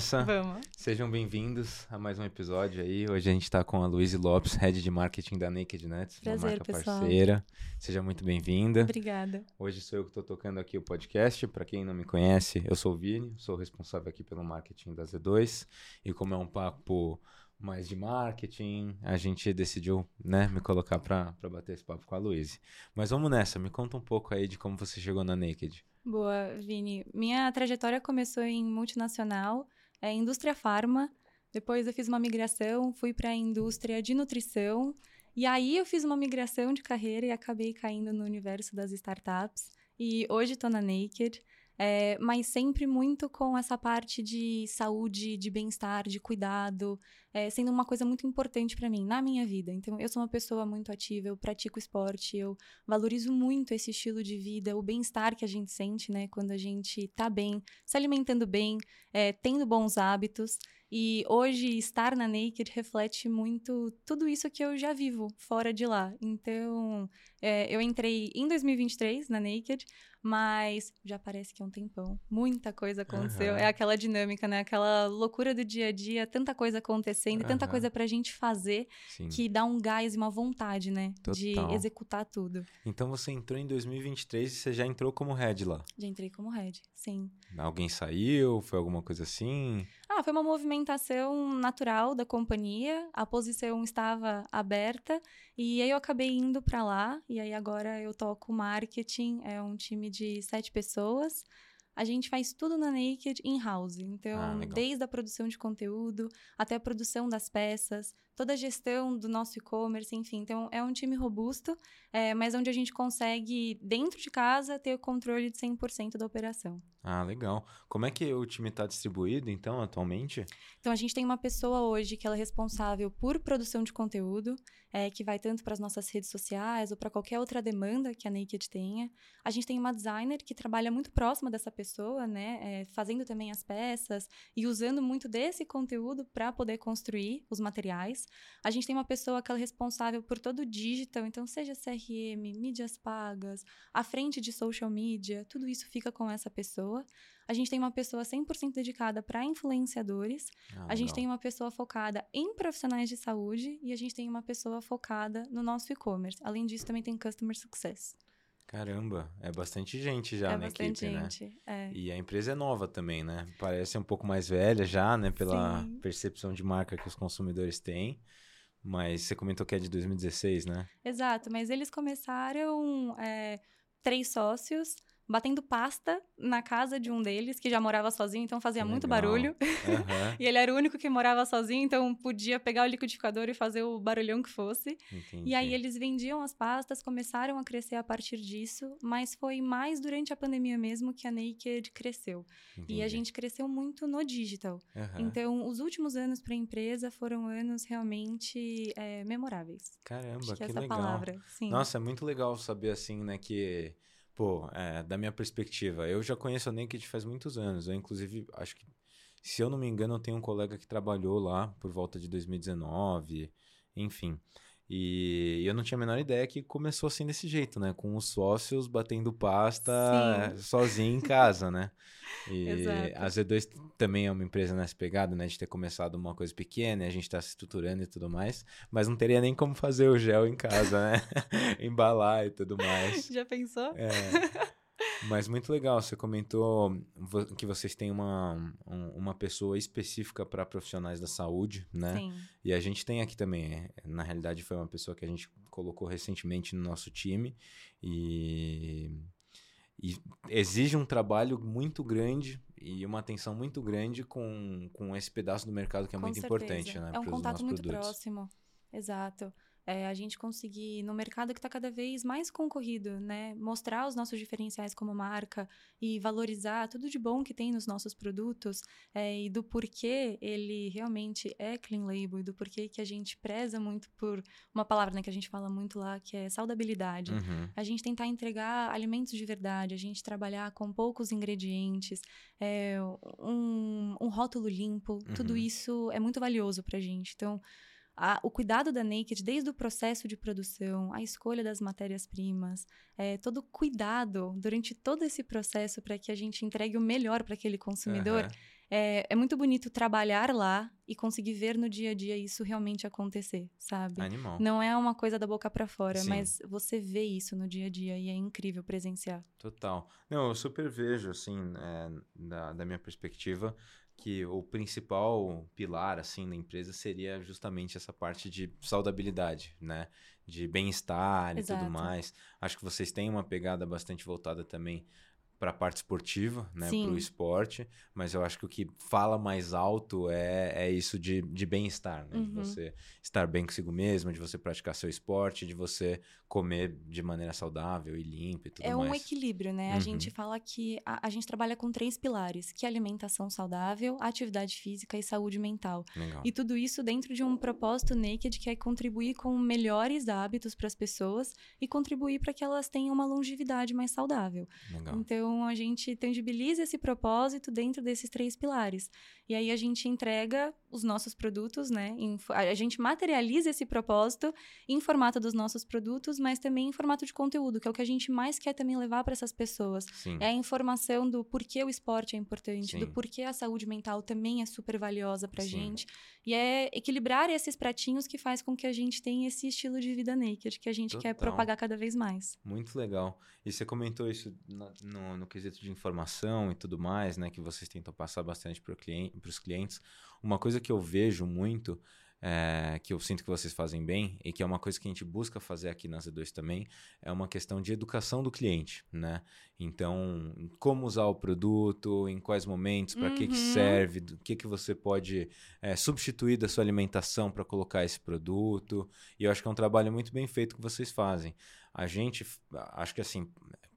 Nessa. Vamos. Sejam bem-vindos a mais um episódio aí. Hoje a gente está com a Luíse Lopes, Head de Marketing da Naked Nuts, Prazer, marca pessoal. parceira. Seja muito bem-vinda. Obrigada. Hoje sou eu que estou tocando aqui o podcast. Para quem não me conhece, eu sou o Vini, sou responsável aqui pelo marketing da Z2. E como é um papo mais de marketing, a gente decidiu né, me colocar para bater esse papo com a Luíse. Mas vamos nessa, me conta um pouco aí de como você chegou na Naked. Boa, Vini. Minha trajetória começou em multinacional, é, indústria farma. Depois eu fiz uma migração, fui para a indústria de nutrição. E aí eu fiz uma migração de carreira e acabei caindo no universo das startups. E hoje estou na Naked. É, mas sempre muito com essa parte de saúde, de bem-estar, de cuidado, é, sendo uma coisa muito importante para mim, na minha vida. Então, eu sou uma pessoa muito ativa, eu pratico esporte, eu valorizo muito esse estilo de vida, o bem-estar que a gente sente, né, quando a gente tá bem, se alimentando bem, é, tendo bons hábitos. E hoje, estar na Naked reflete muito tudo isso que eu já vivo fora de lá. Então, é, eu entrei em 2023 na Naked, mas já parece que é um tempão. Muita coisa aconteceu. Uhum. É aquela dinâmica, né? Aquela loucura do dia a dia, tanta coisa acontecendo, uhum. tanta coisa pra gente fazer Sim. que dá um gás e uma vontade, né? De Total. executar tudo. Então você entrou em 2023 e você já entrou como head lá. Já entrei como head, sim. Alguém saiu? Foi alguma coisa assim? Ah, foi uma movimentação natural da companhia. A posição estava aberta e aí eu acabei indo para lá. E aí agora eu toco marketing. É um time de sete pessoas. A gente faz tudo na Naked in-house. Então, Ah, desde a produção de conteúdo até a produção das peças, toda a gestão do nosso e-commerce, enfim. Então, é um time robusto, é, mas onde a gente consegue, dentro de casa, ter o controle de 100% da operação. Ah, legal. Como é que o time está distribuído, então, atualmente? Então, a gente tem uma pessoa hoje que ela é responsável por produção de conteúdo, é, que vai tanto para as nossas redes sociais ou para qualquer outra demanda que a Naked tenha. A gente tem uma designer que trabalha muito próxima dessa pessoa, né, é, fazendo também as peças e usando muito desse conteúdo para poder construir os materiais. A gente tem uma pessoa que é responsável por todo o digital, então seja CRM, mídias pagas, a frente de social media, tudo isso fica com essa pessoa. A gente tem uma pessoa 100% dedicada para influenciadores. Ah, A gente tem uma pessoa focada em profissionais de saúde e a gente tem uma pessoa focada no nosso e-commerce. Além disso, também tem Customer Success. Caramba, é bastante gente já é na bastante equipe, né? gente. É. E a empresa é nova também, né? Parece um pouco mais velha já, né? Pela Sim. percepção de marca que os consumidores têm. Mas você comentou que é de 2016, né? Exato, mas eles começaram é, três sócios batendo pasta na casa de um deles, que já morava sozinho, então fazia Que muito legal. barulho. Aham, E ele era o único que morava sozinho, então podia pegar o liquidificador e fazer o barulhão que fosse. entendi. E aí eles vendiam as pastas, começaram a crescer a partir disso, mas foi mais durante a pandemia mesmo que a Naked cresceu. E a Entendi. gente cresceu muito no digital. Aham. Então, os últimos anos para a empresa foram anos realmente é, memoráveis. Caramba, Acho que, que é essa legal. palavra. Sim. Nossa, é muito legal saber assim, né, que, pô, é, da minha perspectiva, eu já conheço a Naked faz muitos anos. Eu, inclusive, acho que, se eu não me engano, eu tenho um colega que trabalhou lá por volta de 2019, enfim. E eu não tinha a menor ideia que começou assim desse jeito, né? Com os sócios batendo pasta Sim. sozinho em casa, né? E Exato. a Z2 também é uma empresa nessa pegada, né? De ter começado uma coisa pequena, e a gente tá se estruturando e tudo mais, mas não teria nem como fazer o gel em casa, né? Embalar e tudo mais. Já pensou? É. Mas muito legal, você comentou que vocês têm uma, um- uma pessoa específica para profissionais da saúde, né? Sim. E a gente tem aqui também, é, na realidade foi uma pessoa que a gente colocou recentemente no nosso time e, e exige um trabalho muito grande e uma atenção muito grande com, com esse pedaço do mercado que é Com muito certeza. importante, né? É um contato muito produtos. próximo. Exato. É, a gente conseguir, no mercado que está cada vez mais concorrido, né? Mostrar os nossos diferenciais como marca e valorizar tudo de bom que tem nos nossos produtos é, e do porquê ele realmente é clean label e do porquê que a gente preza muito por uma palavra né, que a gente fala muito lá, que é saudabilidade. Uhum. A gente tentar entregar alimentos de verdade, a gente trabalhar com poucos ingredientes, é, um, um rótulo limpo, tudo Uhum. isso é muito valioso pra gente. Então, a- o cuidado da Naked, desde o processo de produção, a escolha das matérias-primas, é, todo o cuidado durante todo esse processo para que a gente entregue o melhor para aquele consumidor, Aham. é, é muito bonito trabalhar lá e conseguir ver no dia a dia isso realmente acontecer, sabe? Animal. Não é uma coisa da boca para fora, Sim. mas você vê isso no dia a dia e é incrível presenciar. Total. Não, eu super vejo, assim, é, da, da minha perspectiva, que o principal pilar, assim, da empresa seria justamente essa parte de saudabilidade, né? De bem-estar e tudo mais. Acho que vocês têm uma pegada bastante voltada também para a parte esportiva, né? Para o esporte, mas eu acho que o que fala mais alto é, é isso de, de bem-estar, né? De Uhum. você estar bem consigo mesmo, de você praticar seu esporte, de você comer de maneira saudável e limpa e tudo É um mais. equilíbrio, né? A Uhum. gente fala que a, a gente trabalha com três pilares, que é alimentação saudável, atividade física e saúde mental. Legal. E tudo isso dentro de um propósito Naked que é contribuir com melhores hábitos para as pessoas e contribuir para que elas tenham uma longevidade mais saudável. Legal. Então a gente tangibiliza esse propósito dentro desses três pilares. E aí a gente entrega os nossos produtos, né? a gente materializa esse propósito em formato dos nossos produtos, mas também em formato de conteúdo, que é o que a gente mais quer também levar para essas pessoas. Sim. É a informação do porquê o esporte é importante, do Sim. porquê a saúde mental também é super valiosa pra Sim. gente. E é equilibrar esses pratinhos que faz com que a gente tenha esse estilo de vida naked que a gente quer Total. propagar cada vez mais. Muito legal. E você comentou isso na- no, no quesito de informação e tudo mais, né? Que vocês tentam passar bastante para os clientes. Uma coisa que eu vejo muito, é, que eu sinto que vocês fazem bem, e que é uma coisa que a gente busca fazer aqui na Z2 também, é uma questão de educação do cliente, né? Então, como usar o produto, em quais momentos, para que, que Uhum. serve, do que, que você pode é, substituir da sua alimentação para colocar esse produto. E eu acho que é um trabalho muito bem feito que vocês fazem. A gente, acho que assim,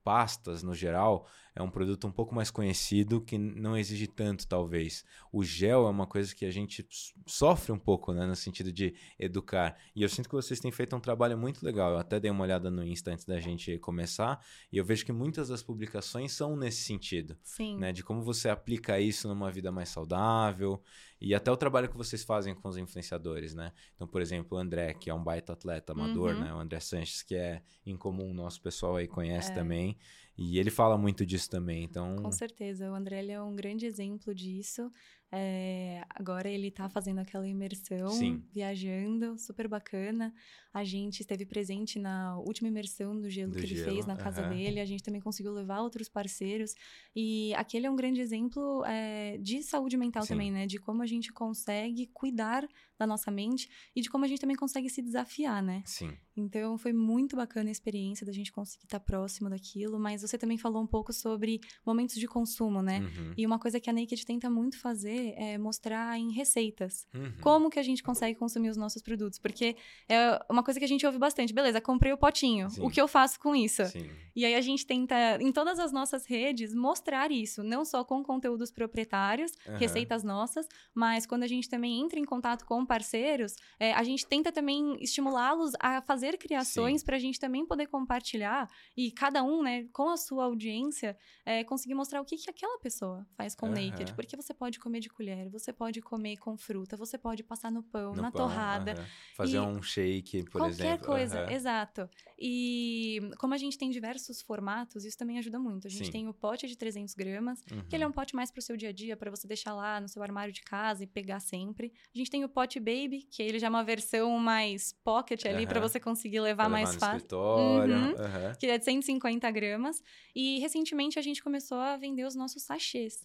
pastas no geral é um produto um pouco mais conhecido que não exige tanto, talvez. O gel é uma coisa que a gente sofre um pouco, né, no sentido de educar. E eu sinto que vocês têm feito um trabalho muito legal. Eu até dei uma olhada no Insta antes da gente começar e eu vejo que muitas das publicações são nesse sentido Sim. né? De como você aplica isso numa vida mais saudável e até o trabalho que vocês fazem com os influenciadores, né? Então, por exemplo, o André, que é um baita atleta amador, Uhum. né? O André Sanches, que é incomum, o nosso pessoal aí conhece É. também. E ele fala muito disso também, então... Com certeza, o André ele é um grande exemplo disso. É, agora ele tá fazendo aquela imersão, Sim. viajando, super bacana. A gente esteve presente na última imersão do gelo Do que ele gelo, fez na casa dele. A gente também conseguiu levar outros parceiros. E aquele é um grande exemplo é, de saúde mental Sim. também, né? De como a gente consegue cuidar da nossa mente e de como a gente também consegue se desafiar, né? Sim, Então foi muito bacana a experiência da gente conseguir estar próximo daquilo, mas você também falou um pouco sobre momentos de consumo, né? Uhum. E uma coisa que a Naked tenta muito fazer é mostrar em receitas Uhum. como que a gente consegue consumir os nossos produtos, porque é uma coisa que a gente ouve bastante. Beleza, comprei o potinho. Sim. O que eu faço com isso? Sim, E aí a gente tenta, em todas as nossas redes, mostrar isso, não só com conteúdos proprietários, Aham. receitas nossas, mas quando a gente também entra em contato com parceiros, é, a gente tenta também estimulá-los a fazer criações para a gente também poder compartilhar e cada um, né, com a sua audiência, é, conseguir mostrar o que, que aquela pessoa faz com o Aham. naked. Porque você pode comer de colher, você pode comer com fruta, você pode passar no pão, no na pão, torrada. aham. Fazer um shake, por Qualquer exemplo. coisa, aham. exato. E como a gente tem diversos formatos, isso também ajuda muito. A gente Sim. tem o pote de 300 gramas, que ele é um pote mais pro seu dia a dia, para você deixar lá no seu armário de casa e pegar sempre. A gente tem o pote baby, que ele já é uma versão mais pocket ali, para Aham. você conseguir levar Pra mais fácil. escritório. Uhum. aham, Que é de 150 gramas. E recentemente a gente começou a vender os nossos sachês.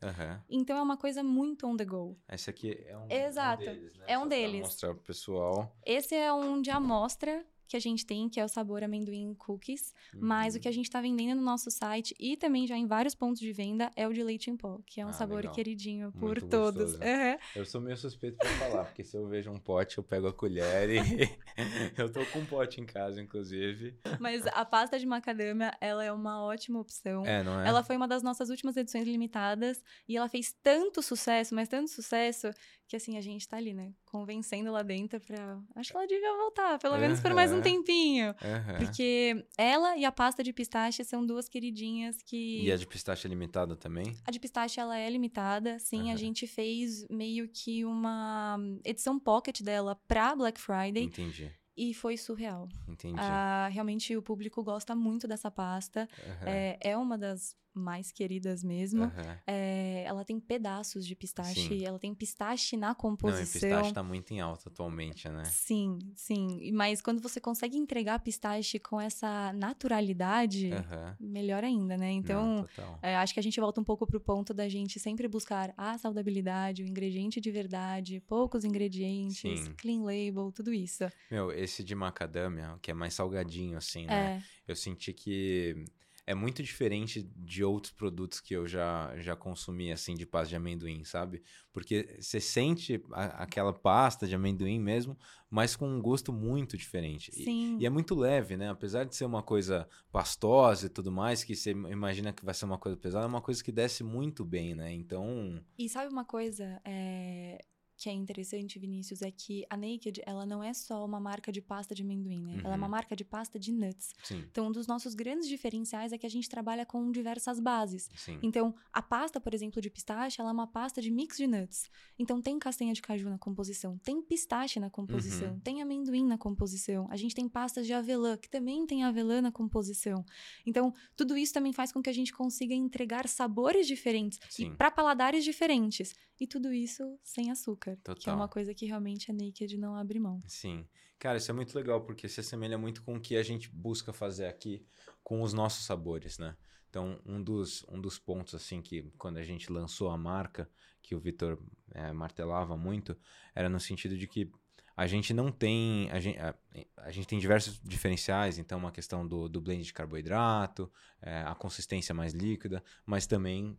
Então é uma coisa muito on the go. Esse aqui é um, Exato. um deles, né? É um Só deles. mostrar pro pessoal. Esse é um de amostra que a gente tem, que é o sabor amendoim cookies. Mas o Uhum. que a gente tá vendendo no nosso site e também já em vários pontos de venda é o de leite em pó, que é um Ah, sabor legal. queridinho por Muito todos. gostoso. Aham. Eu sou meio suspeito pra falar, porque se eu vejo um pote, eu pego a colher e. eu tô com um pote em casa, inclusive. Mas a pasta de macadâmia, ela é uma ótima opção. É, não é? Ela foi uma das nossas últimas edições limitadas e ela fez tanto sucesso, mas tanto sucesso, que assim, a gente tá ali, né? Convencendo lá dentro pra. Acho que ela devia voltar, pelo menos por mais um tempinho. Aham. Porque ela e a pasta de pistache são duas queridinhas que. E a de pistache é limitada também? A de pistache, ela é limitada, sim. A Aham. gente fez meio que uma edição pocket dela pra Black Friday Entendi, e foi surreal. entendi. Ah, realmente, o público gosta muito dessa pasta. Aham. É, é uma das mais queridas mesmo. Uhum. É, ela tem pedaços de pistache, sim. ela tem pistache na composição. Não, e pistache tá muito em alta atualmente, né? Sim, sim. Mas quando você consegue entregar pistache com essa naturalidade, uhum. melhor ainda, né? Então, Não, é, acho que a gente volta um pouco pro ponto da gente sempre buscar a saudabilidade, o ingrediente de verdade, poucos ingredientes, sim. clean label, tudo isso. Meu, esse de macadâmia, que é mais salgadinho, assim, né? É. Eu senti que é muito diferente de outros produtos que eu já, já consumi, assim, de pasta de amendoim, sabe? Porque você sente a, aquela pasta de amendoim mesmo, mas com um gosto muito diferente. Sim. E, e, é muito leve, né? Apesar de ser uma coisa pastosa e tudo mais, que você imagina que vai ser uma coisa pesada, é uma coisa que desce muito bem, né? Então... E sabe uma coisa? É que é interessante, Vinícius, é que a Naked, ela não é só uma marca de pasta de amendoim, né? Uhum. Ela é uma uhum. marca de pasta de nuts. Sim. Então, um dos nossos grandes diferenciais é que a gente trabalha com diversas bases. Sim. Então, a pasta, por exemplo, de pistache, ela é uma pasta de mix de nuts. Então, tem castanha de caju na composição, tem pistache na composição, uhum. tem amendoim na composição. A gente tem pastas de avelã, que também tem avelã na composição. Então, tudo isso também faz com que a gente consiga entregar sabores diferentes Sim. e para paladares diferentes. E tudo isso sem açúcar. Total. Que é uma coisa que realmente a Naked não abre mão. Sim. Cara, isso é muito legal, porque se assemelha muito com o que a gente busca fazer aqui com os nossos sabores, né? Então, um dos, um dos pontos, assim, que quando a gente lançou a marca, que o Vitor é, martelava muito, era no sentido de que a gente não tem. A gente, a, a gente tem diversos diferenciais, então, uma questão do, do blend de carboidrato, é, a consistência mais líquida, mas também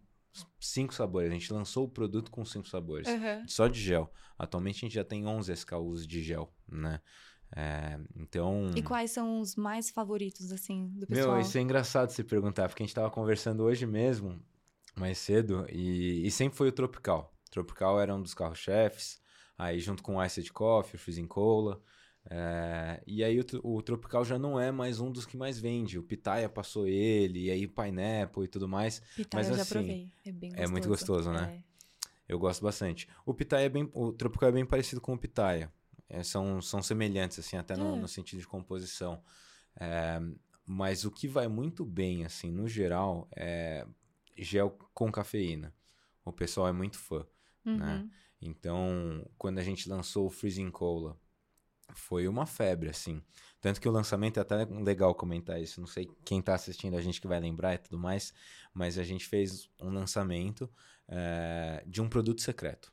cinco sabores. A gente lançou o produto com cinco sabores, uhum. só de gel. Atualmente a gente já tem 11 SKUs de gel, né? É, então. E quais são os mais favoritos, assim, do pessoal? Meu, isso é engraçado se perguntar, porque a gente tava conversando hoje mesmo, mais cedo, e, e sempre foi o Tropical. O Tropical era um dos carros-chefes, aí junto com o Iced Coffee, o Freezing Cola. É, e aí o, o, Tropical já não é mais um dos que mais vende. O Pitaya passou ele, e aí o Pineapple e tudo mais. Pitaya mas, eu assim, já provei. É bem gostoso. É muito gostoso, né? É. Eu gosto bastante. O Pitaya é bem. O Tropical é bem parecido com o Pitaya. É, são, são semelhantes, assim, até no, é. no sentido de composição. É, mas o que vai muito bem, assim, no geral, é gel com cafeína. O pessoal é muito fã, né? uhum. né? Então, quando a gente lançou o Freezing Cola, foi uma febre, assim. Tanto que o lançamento é até legal comentar isso. Não sei quem está assistindo a gente que vai lembrar e tudo mais, mas a gente fez um lançamento é, de um produto secreto.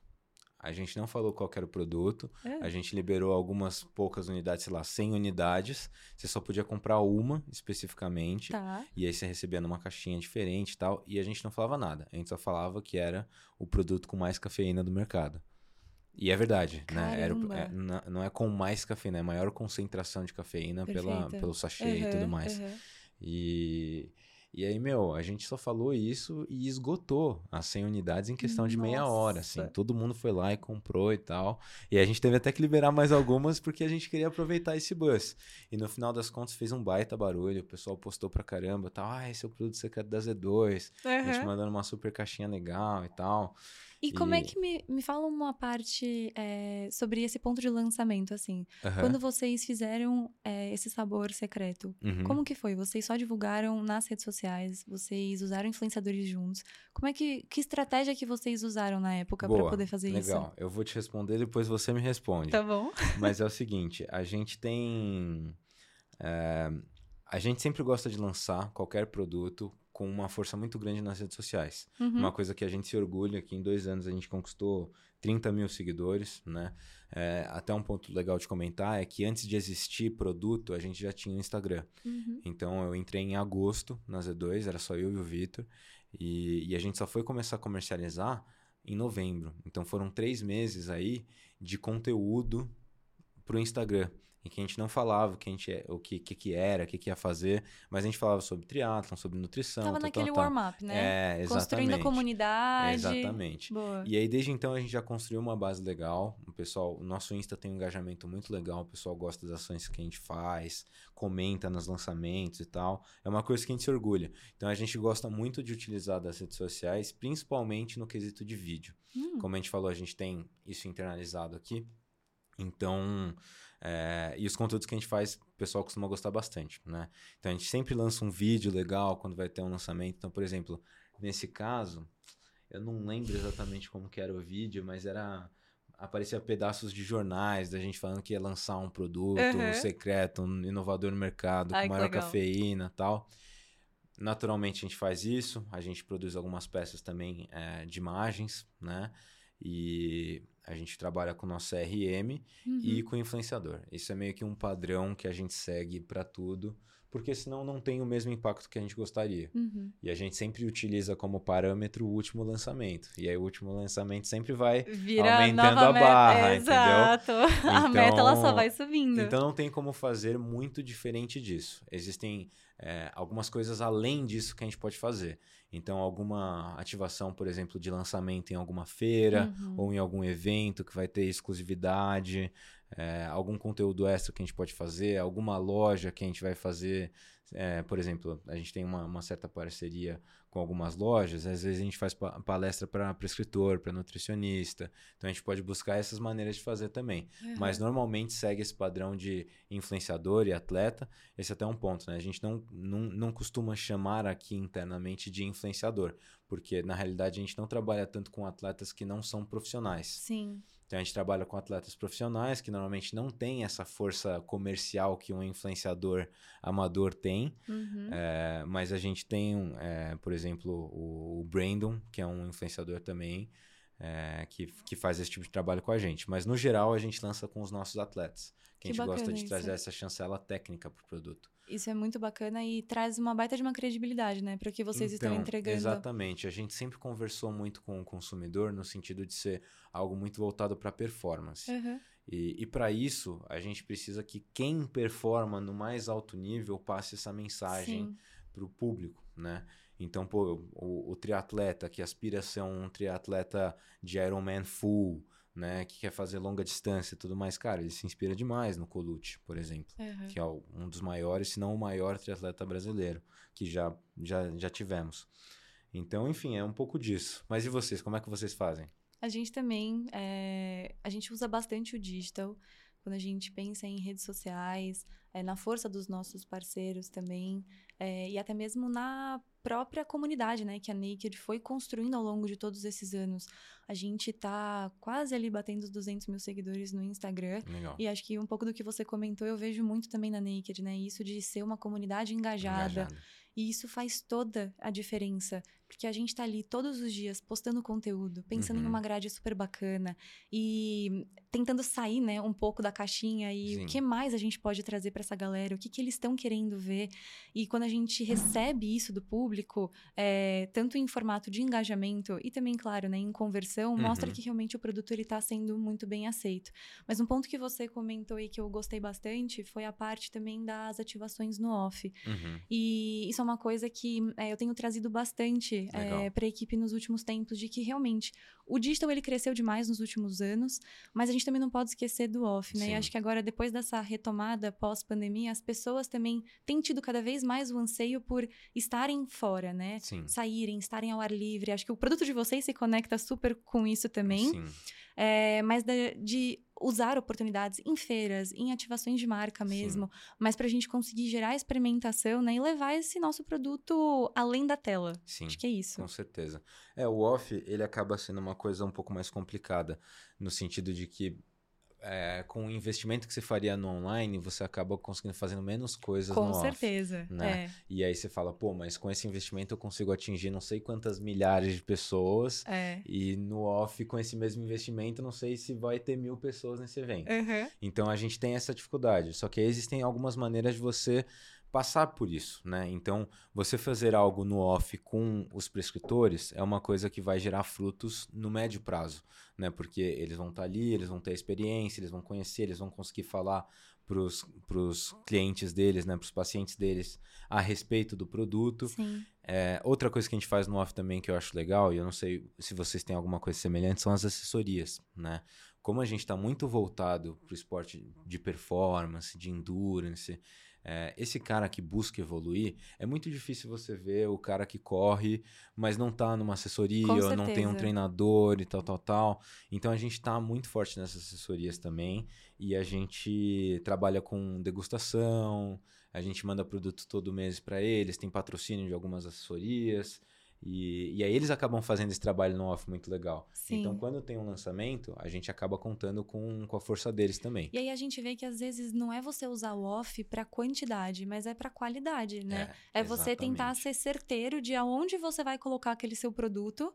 A gente não falou qual era o produto, é. a gente liberou algumas poucas unidades, sei lá, 100 unidades. Você só podia comprar uma especificamente. Tá. E aí você recebia numa caixinha diferente e tal. E a gente não falava nada. A gente só falava que era o produto com mais cafeína do mercado. E é verdade, né? Era, é, não é com mais cafeína, é maior concentração de cafeína pela, pelo sachê uhum, e tudo mais. Uhum. E, e aí, meu, a gente só falou isso e esgotou as 100 unidades em questão de Nossa. meia hora, assim. Todo mundo foi lá e comprou e tal. E a gente teve até que liberar mais algumas porque a gente queria aproveitar esse buzz. E no final das contas fez um baita barulho, o pessoal postou pra caramba, tal. Ah, esse é o produto secreto da Z2. Uhum. A gente mandando uma super caixinha legal e tal. E, como é que me, me fala uma parte é, sobre esse ponto de lançamento, assim? Uhum. Quando vocês fizeram é, esse sabor secreto, uhum. como que foi? Vocês só divulgaram nas redes sociais? Vocês usaram influenciadores juntos? Como é que... Que estratégia que vocês usaram na época para poder fazer legal. isso? Legal. Eu vou te responder, depois você me responde. Tá bom. Mas é o seguinte, a gente tem... É, a gente sempre gosta de lançar qualquer produto com uma força muito grande nas redes sociais. Uhum. Uma coisa que a gente se orgulha, que em dois anos a gente conquistou 30 mil seguidores, né? É, até um ponto legal de comentar é que antes de existir produto, a gente já tinha o Instagram. Uhum. Então eu entrei em agosto na Z2, era só eu e o Vitor, e, e a gente só foi começar a comercializar em novembro. Então foram três meses aí de conteúdo para o Instagram em que a gente não falava o que, a gente, é, o que, que, que era, o que, que ia fazer, mas a gente falava sobre triatlon, sobre nutrição. Tava naquele warm-up, né? É, exatamente. Construindo a comunidade. exatamente. Boa. E aí, desde então, a gente já construiu uma base legal. O pessoal, o nosso Insta tem um engajamento muito legal, o pessoal gosta das ações que a gente faz, comenta nos lançamentos e tal. É uma coisa que a gente se orgulha. Então, a gente gosta muito de utilizar das redes sociais, principalmente no quesito de vídeo. Hum. Como a gente falou, a gente tem isso internalizado aqui. Então, é, e os conteúdos que a gente faz, o pessoal costuma gostar bastante, né? Então a gente sempre lança um vídeo legal quando vai ter um lançamento. Então, por exemplo, nesse caso, eu não lembro exatamente como que era o vídeo, mas era aparecia pedaços de jornais da gente falando que ia lançar um produto uhum. secreto, um inovador no mercado, Ai, com maior cafeína tal. Naturalmente a gente faz isso, a gente produz algumas peças também é, de imagens, né? E a gente trabalha com o nosso CRM uhum. e com o influenciador. Isso é meio que um padrão que a gente segue para tudo porque senão não tem o mesmo impacto que a gente gostaria. Uhum. E a gente sempre utiliza como parâmetro o último lançamento. E aí o último lançamento sempre vai Vira aumentando a barra, Exato. entendeu? Então, a meta ela só vai subindo. Então não tem como fazer muito diferente disso. Existem é, algumas coisas além disso que a gente pode fazer. Então, alguma ativação, por exemplo, de lançamento em alguma feira uhum. ou em algum evento que vai ter exclusividade, é, algum conteúdo extra que a gente pode fazer, alguma loja que a gente vai fazer. É, por exemplo, a gente tem uma, uma, certa parceria com algumas lojas, às vezes a gente faz palestra para prescritor, para nutricionista. Então a gente pode buscar essas maneiras de fazer também. Uhum. Mas normalmente segue esse padrão de influenciador e atleta. Esse é até um ponto, né? A gente não, não, não costuma chamar aqui internamente de influenciador, porque na realidade a gente não trabalha tanto com atletas que não são profissionais. Sim. Então a gente trabalha com atletas profissionais que normalmente não têm essa força comercial que um influenciador amador tem. Uhum. É, mas a gente tem, é, por exemplo, o, o, Brandon, que é um influenciador também, é, que, que faz esse tipo de trabalho com a gente. Mas no geral a gente lança com os nossos atletas. Que, que a gente gosta de trazer essa chancela técnica para o produto. Isso é muito bacana e traz uma baita de uma credibilidade, né? Para o que vocês então, estão entregando. Exatamente. A gente sempre conversou muito com o consumidor no sentido de ser algo muito voltado para performance. Uhum. E, e para isso, a gente precisa que quem performa no mais alto nível passe essa mensagem para o público, né? Então, pô, o, o triatleta que aspira a ser um triatleta de Ironman full, né, que quer fazer longa distância e tudo mais, cara, ele se inspira demais no Colucci, por exemplo, uhum. que é um dos maiores, se não o maior triatleta brasileiro que já, já, já tivemos. Então, enfim, é um pouco disso. Mas e vocês, como é que vocês fazem? A gente também, é, a gente usa bastante o digital quando a gente pensa em redes sociais, é, na força dos nossos parceiros também, é, e até mesmo na própria comunidade, né, que a Naked foi construindo ao longo de todos esses anos. A gente tá quase ali batendo os 200 mil seguidores no Instagram. Legal. E acho que um pouco do que você comentou eu vejo muito também na Naked, né? Isso de ser uma comunidade engajada. engajada. E isso faz toda a diferença. Porque a gente tá ali todos os dias postando conteúdo, pensando uhum. em uma grade super bacana e tentando sair, né, um pouco da caixinha e Sim. o que mais a gente pode trazer para essa galera, o que, que eles estão querendo ver. E quando a gente recebe isso do público, é, tanto em formato de engajamento e também, claro, né, em conversão, uhum. mostra que realmente o produto ele tá sendo muito bem aceito. Mas um ponto que você comentou e que eu gostei bastante foi a parte também das ativações no off. Uhum. E isso é uma coisa que é, eu tenho trazido bastante é, para a equipe nos últimos tempos de que realmente o digital ele cresceu demais nos últimos anos, mas a gente também não pode esquecer do off, né? Sim. E acho que agora depois dessa retomada pós-pandemia, as pessoas também têm tido cada vez mais o anseio por estarem fora, né? Sim. Saírem, estarem ao ar livre. Acho que o produto de vocês se conecta super com isso também. Sim. É, mas de, de, usar oportunidades em feiras, em ativações de marca mesmo, Sim. mas para a gente conseguir gerar experimentação né, e levar esse nosso produto além da tela. Sim, Acho que é isso. Com certeza. É, o off, ele acaba sendo uma coisa um pouco mais complicada, no sentido de que é, com o investimento que você faria no online, você acaba conseguindo fazendo menos coisas com no certeza, off. Né? É. E aí você fala, pô, mas com esse investimento eu consigo atingir não sei quantas milhares de pessoas. É. E no off, com esse mesmo investimento, não sei se vai ter mil pessoas nesse evento. Uhum. Então a gente tem essa dificuldade. Só que existem algumas maneiras de você passar por isso, né? Então, você fazer algo no off com os prescritores é uma coisa que vai gerar frutos no médio prazo, né? Porque eles vão estar ali, eles vão ter experiência, eles vão conhecer, eles vão conseguir falar para os clientes deles, né? Para os pacientes deles a respeito do produto. É, outra coisa que a gente faz no off também que eu acho legal, e eu não sei se vocês têm alguma coisa semelhante, são as assessorias, né? Como a gente está muito voltado para o esporte de performance, de endurance, É, esse cara que busca evoluir, é muito difícil você ver o cara que corre, mas não tá numa assessoria, ou não tem um treinador e tal, tal, tal. Então a gente tá muito forte nessas assessorias também. E a gente trabalha com degustação, a gente manda produto todo mês para eles, tem patrocínio de algumas assessorias. E, e aí eles acabam fazendo esse trabalho no off muito legal. Sim. Então, quando tem um lançamento, a gente acaba contando com, com a força deles também. E aí a gente vê que às vezes não é você usar o off para quantidade, mas é para qualidade, né? É, é você tentar ser certeiro de aonde você vai colocar aquele seu produto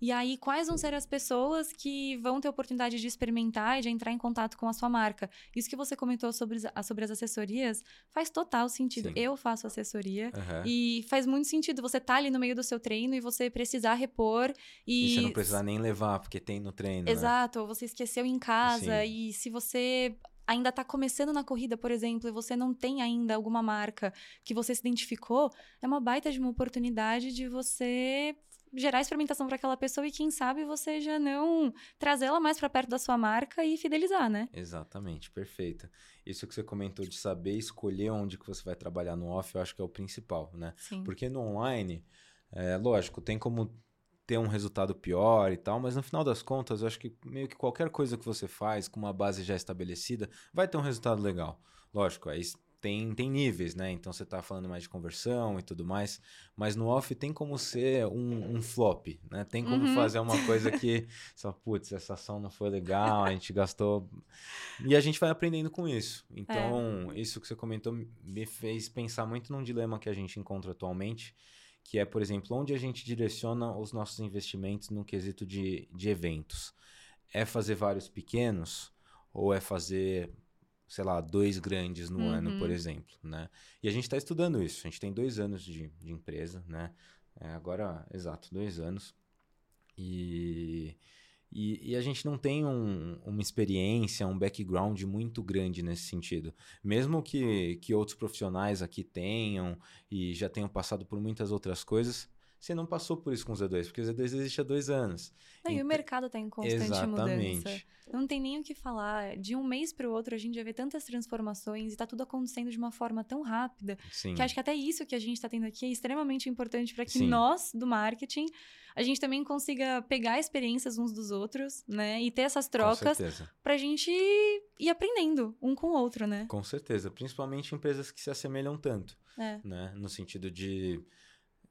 e aí, quais vão ser as pessoas que vão ter oportunidade de experimentar e de entrar em contato com a sua marca? Isso que você comentou sobre, sobre as assessorias faz total sentido. Sim. Eu faço assessoria uhum. e faz muito sentido você estar tá ali no meio do seu treino e você precisar repor. E, e você não precisar nem levar, porque tem no treino. Né? Exato, né? ou você esqueceu em casa. Sim. E se você ainda está começando na corrida, por exemplo, e você não tem ainda alguma marca que você se identificou, é uma baita de uma oportunidade de você gerar experimentação para aquela pessoa e quem sabe você já não trazê-la mais para perto da sua marca e fidelizar, né? Exatamente, perfeita. Isso que você comentou de saber escolher onde que você vai trabalhar no off, eu acho que é o principal, né? Sim. Porque no online, é, lógico, tem como ter um resultado pior e tal, mas no final das contas, eu acho que meio que qualquer coisa que você faz com uma base já estabelecida vai ter um resultado legal. Lógico, aí tem, tem níveis, né? Então você está falando mais de conversão e tudo mais, mas no off tem como ser um, um flop, né? Tem como uhum. fazer uma coisa que só, putz, essa ação não foi legal, a gente gastou. E a gente vai aprendendo com isso. Então, é. isso que você comentou me fez pensar muito num dilema que a gente encontra atualmente, que é, por exemplo, onde a gente direciona os nossos investimentos no quesito de, de eventos. É fazer vários pequenos ou é fazer sei lá, dois grandes no uhum. ano, por uhum. exemplo, né? E a gente está estudando isso. A gente tem dois anos de, de empresa, né? É, agora, exato, dois anos. E, e, e a gente não tem um, uma experiência, um background muito grande nesse sentido. Mesmo que, que outros profissionais aqui tenham e já tenham passado por muitas outras coisas, você não passou por isso com o Z2, porque o Z2 existe há dois anos. Não, e o mercado está em constante exatamente. mudança. Não tem nem o que falar. De um mês para o outro, a gente já vê tantas transformações e está tudo acontecendo de uma forma tão rápida. Sim. Que acho que até isso que a gente está tendo aqui é extremamente importante para que Sim. nós, do marketing, a gente também consiga pegar experiências uns dos outros, né? E ter essas trocas para a gente ir aprendendo um com o outro, né? Com certeza. Principalmente empresas que se assemelham tanto. É. Né? No sentido de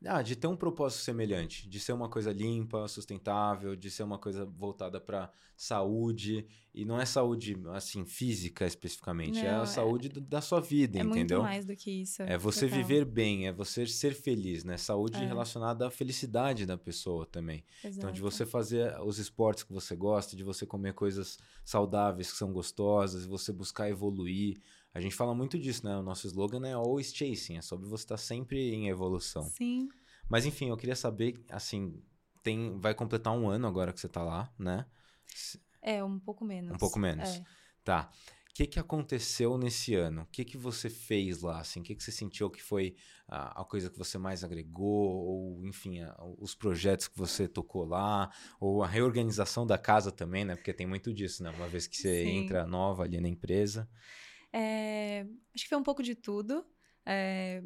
ah, de ter um propósito semelhante, de ser uma coisa limpa, sustentável, de ser uma coisa voltada para saúde. E não é saúde, assim, física especificamente, é não, é a saúde da sua vida, é entendeu? É muito mais do que isso. É você total. viver bem, é você ser feliz, né? Saúde é. relacionada à felicidade da pessoa também. Exato. Então, de você fazer os esportes que você gosta, de você comer coisas saudáveis que são gostosas, você buscar evoluir. A gente fala muito disso, né? O nosso slogan é always chasing, é sobre você estar sempre em evolução. Sim. Mas enfim, eu queria saber, assim, tem, vai completar um ano agora que você está lá, né? É, um pouco menos. Um pouco menos. É. Tá. O que, que aconteceu nesse ano? O que, que você fez lá? Assim? O que, que você sentiu que foi a, a coisa que você mais agregou? Ou, enfim, a, os projetos que você tocou lá? Ou a reorganização da casa também, né? Porque tem muito disso, né? Uma vez que você Sim. entra nova ali na empresa. É, acho que foi um pouco de tudo. É,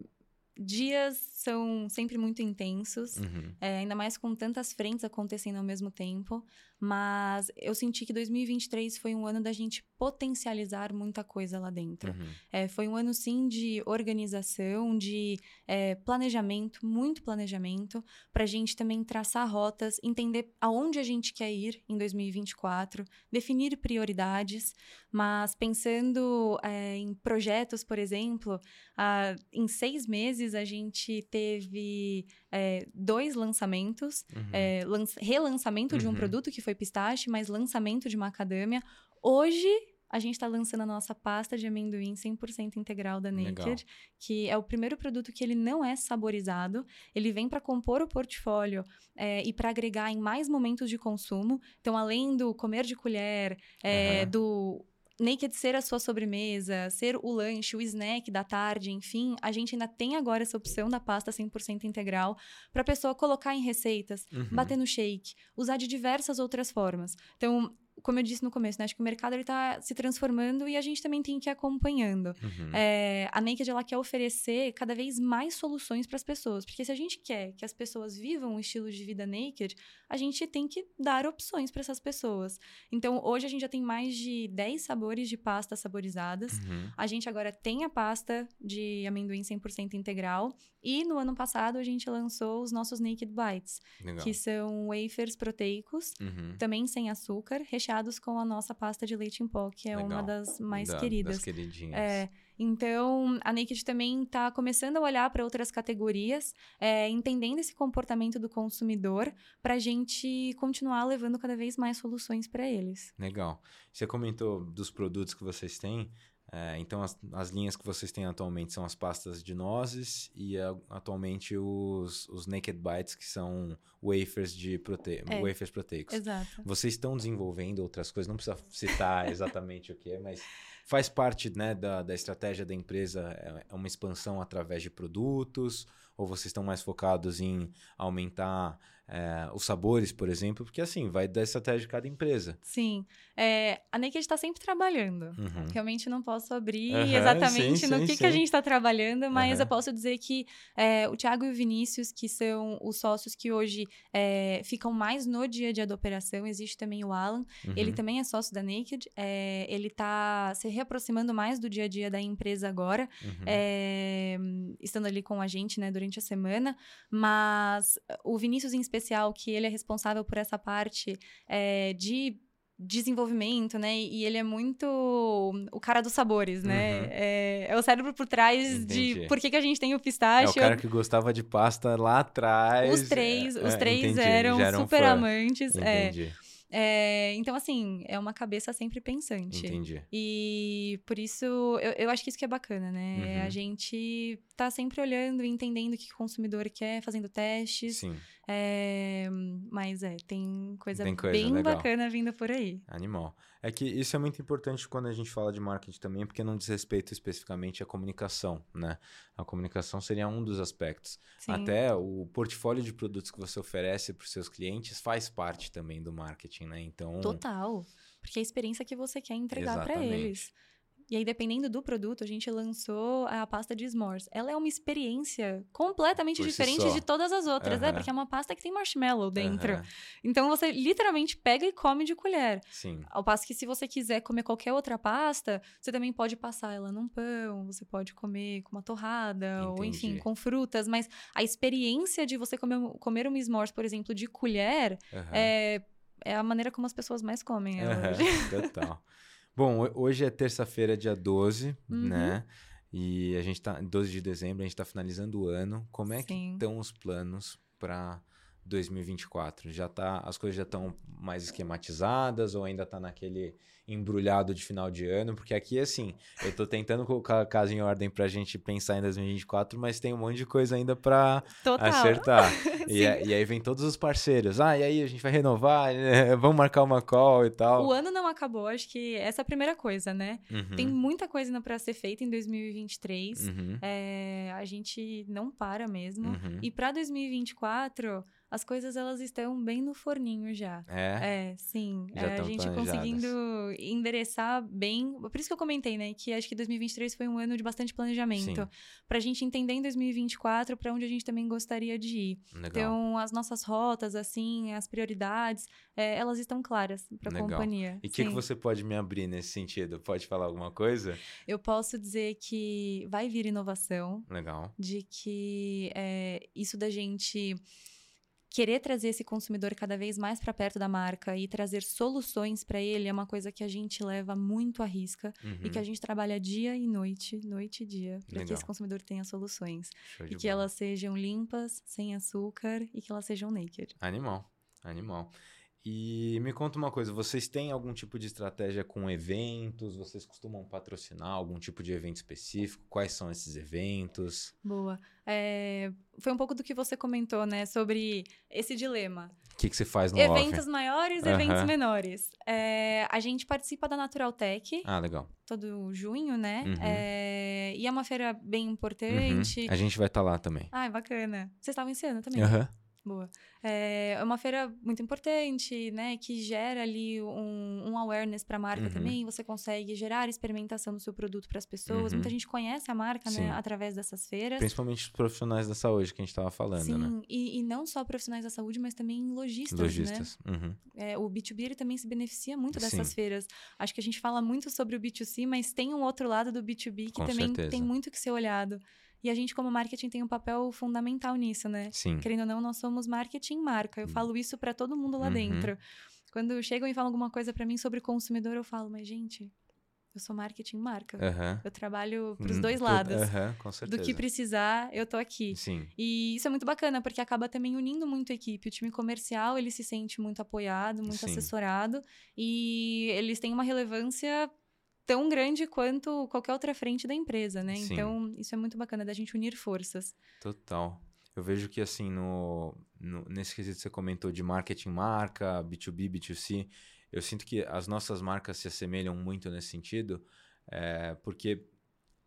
dias são sempre muito intensos, uhum. é, ainda mais com tantas frentes acontecendo ao mesmo tempo. Mas eu senti que 2023 foi um ano da gente potencializar muita coisa lá dentro. Uhum. É, foi um ano, sim, de organização, de é, planejamento, muito planejamento, para a gente também traçar rotas, entender aonde a gente quer ir em 2024, definir prioridades, mas pensando é, em projetos, por exemplo, ah, em seis meses a gente teve é, dois lançamentos, uhum. é, relançamento uhum. de um uhum. produto que foi pistache, mas lançamento de macadâmia. Hoje a gente está lançando a nossa pasta de amendoim 100% integral da Naked, Legal. que é o primeiro produto que ele não é saborizado. Ele vem para compor o portfólio é, e para agregar em mais momentos de consumo. Então, além do comer de colher, é, uhum. do Naked ser a sua sobremesa, ser o lanche, o snack da tarde, enfim, a gente ainda tem agora essa opção da pasta 100% integral para a pessoa colocar em receitas, uhum. bater no shake, usar de diversas outras formas. Então, como eu disse no começo, né? Acho que o mercado está se transformando e a gente também tem que ir acompanhando. Uhum. É, a Naked ela quer oferecer cada vez mais soluções para as pessoas, porque se a gente quer que as pessoas vivam um estilo de vida naked, a gente tem que dar opções para essas pessoas. Então, hoje a gente já tem mais de 10 sabores de pasta saborizadas. Uhum. A gente agora tem a pasta de amendoim 100% integral. E no ano passado a gente lançou os nossos Naked Bites, Legal. que são wafers proteicos, Uhum. também sem açúcar, recheados com a nossa pasta de leite em pó, que é uma Legal. das mais Da- queridas. Das queridinhas. É, então, a Naked também está começando a olhar para outras categorias, é, entendendo esse comportamento do consumidor, para a gente continuar levando cada vez mais soluções para eles. Legal. Você comentou dos produtos que vocês têm. É, então, as, as linhas que vocês têm atualmente são as pastas de nozes e a- atualmente os, os Naked Bites, que são wafers, de prote... É. wafers proteicos. Exato. Vocês estão desenvolvendo outras coisas, não precisa citar exatamente o que é, mas faz parte né, da, da estratégia da empresa, é é uma expansão através de produtos, ou vocês estão mais focados em aumentar é, os sabores, por exemplo, porque assim, vai da estratégia de cada empresa. Sim. É, a Naked está sempre trabalhando. Uhum. Realmente não posso abrir Aham, exatamente sim, no sim, que, que a sim. gente está trabalhando, mas Aham. eu posso dizer que é, o Thiago e o Vinícius, que são os sócios que hoje é, ficam mais no dia a dia da operação, existe também o Alan, ele Uhum. também é sócio da Naked, é, ele está se reaproximando mais do dia a dia da empresa agora, Uhum. é, estando ali com a gente, né, durante a semana, mas o Vinícius em especial, que ele é responsável por essa parte é, de desenvolvimento, né, e ele é muito o cara dos sabores, né, Uhum. é, é o cérebro por trás de Entendi. por que, que a gente tem o É pistache. o cara que gostava de pasta lá atrás. os três, é, os é, três entendi, eram, eram super fã. amantes. é. Entendi, É, então, assim, é uma cabeça sempre pensante. entendi. E por isso, eu, eu acho que isso que é bacana, né? Uhum. A gente tá sempre olhando e entendendo o que o consumidor quer, fazendo testes. Sim, É, mas é, tem coisa, Tem coisa bem legal. bacana vindo por aí. animal. É que isso é muito importante quando a gente fala de marketing também, porque não diz respeito especificamente à comunicação, né? A comunicação seria um dos aspectos. Sim. Até o portfólio de produtos que você oferece para os seus clientes faz parte também do marketing, né? Então, Total. Porque é a experiência que você quer entregar para eles. E aí, dependendo do produto, a gente lançou a pasta de s'mores. Ela é uma experiência completamente Por si diferente só. de todas as outras, né? Aham. Porque é uma pasta que tem marshmallow dentro. aham, Então, você literalmente pega e come de colher. sim, Ao passo que se você quiser comer qualquer outra pasta, você também pode passar ela num pão, você pode comer com uma torrada, ou enfim, Entendi. com frutas. Mas a experiência de você comer, comer um s'mores, por exemplo, de colher, aham. é, é a maneira como as pessoas mais comem Aham, hoje. Total. Bom, ho- hoje é terça-feira, dia 12, Uhum. né? E a gente tá, 12 de dezembro, a gente tá finalizando o ano. Como é que Sim. estão os planos para 2024? Já tá, as coisas já estão mais esquematizadas ou ainda tá naquele embrulhado de final de ano? Porque aqui, assim, eu tô tentando colocar a casa em ordem pra gente pensar em 2024, mas tem um monte de coisa ainda pra Total. acertar. e, e aí vem todos os parceiros. Ah, e aí, a gente vai renovar? né? Vamos marcar uma call e tal. O ano não acabou, acho que essa é a primeira coisa, né? Uhum, Tem muita coisa ainda pra ser feita em 2023. uhum, É, a gente não para mesmo. uhum. E pra 2024, as coisas elas estão bem no forninho já. É, É, sim. Já É, a gente planejadas. conseguindo endereçar bem. Por isso que eu comentei, né? Que acho que 2023 foi um ano de bastante planejamento. Sim. Pra gente entender em 2024 pra onde a gente também gostaria de ir. legal. Então, as nossas rotas, assim, as prioridades, é, elas estão claras pra Legal. companhia. E o que, que você pode me abrir nesse sentido? Pode falar alguma coisa? Eu posso dizer que vai vir inovação, Legal. de que é, isso da gente querer trazer esse consumidor cada vez mais para perto da marca e trazer soluções para ele é uma coisa que a gente leva muito à risca e que a Uhum, gente trabalha dia e noite, noite e dia, para que esse consumidor tenha soluções Show e que bola. elas sejam limpas, sem açúcar e que elas sejam naked. Animal, animal. E me conta uma coisa, vocês têm algum tipo de estratégia com eventos? Vocês costumam patrocinar algum tipo de evento específico? Quais são esses eventos? Boa. É, foi um pouco do que você comentou, né, sobre esse dilema. O que, que você faz no Eventos off? maiores, Aham. eventos menores. É, a gente participa da Natural Tech Ah, legal. todo junho, né? Uhum. É, e é uma feira bem Uhum. importante. A gente vai estar lá também. Ai, bacana. Vocês estavam esse ano também? Aham. Boa. É uma feira muito importante, né? Que gera ali um, um awareness para a marca Uhum. também. Você consegue gerar experimentação do seu produto para as pessoas. Uhum. Muita gente conhece a marca, Sim. né? Através dessas feiras. Principalmente os profissionais da saúde que a gente estava falando, Sim, né? e, e não só profissionais da saúde, mas também lojistas, né? Lojistas. Uhum. É, o B2B ele também se beneficia muito dessas Sim. feiras. Acho que a gente fala muito sobre o B2C, mas tem um outro lado do B2B que Com também certeza. tem muito que ser olhado. E a gente, como marketing, tem um papel fundamental nisso, né? Sim. Querendo ou não, nós somos marketing marca. Eu falo isso para todo mundo lá Uhum. dentro. Quando chegam e falam alguma coisa para mim sobre consumidor, eu falo, mas gente, eu sou marketing marca. Aham. Eu trabalho pros Hum, dois lados. Aham, com Do certeza. que precisar, eu tô aqui. Sim. E isso é muito bacana, porque acaba também unindo muito a equipe. O time comercial, ele se sente muito apoiado, muito Sim. assessorado. E eles têm uma relevância tão grande quanto qualquer outra frente da empresa, né? Sim. Então, isso é muito bacana, da gente unir forças. Total. Eu vejo que, assim, no, no- nesse quesito que você comentou de marketing marca, B2B, B2C, eu sinto que as nossas marcas se assemelham muito nesse sentido, é, porque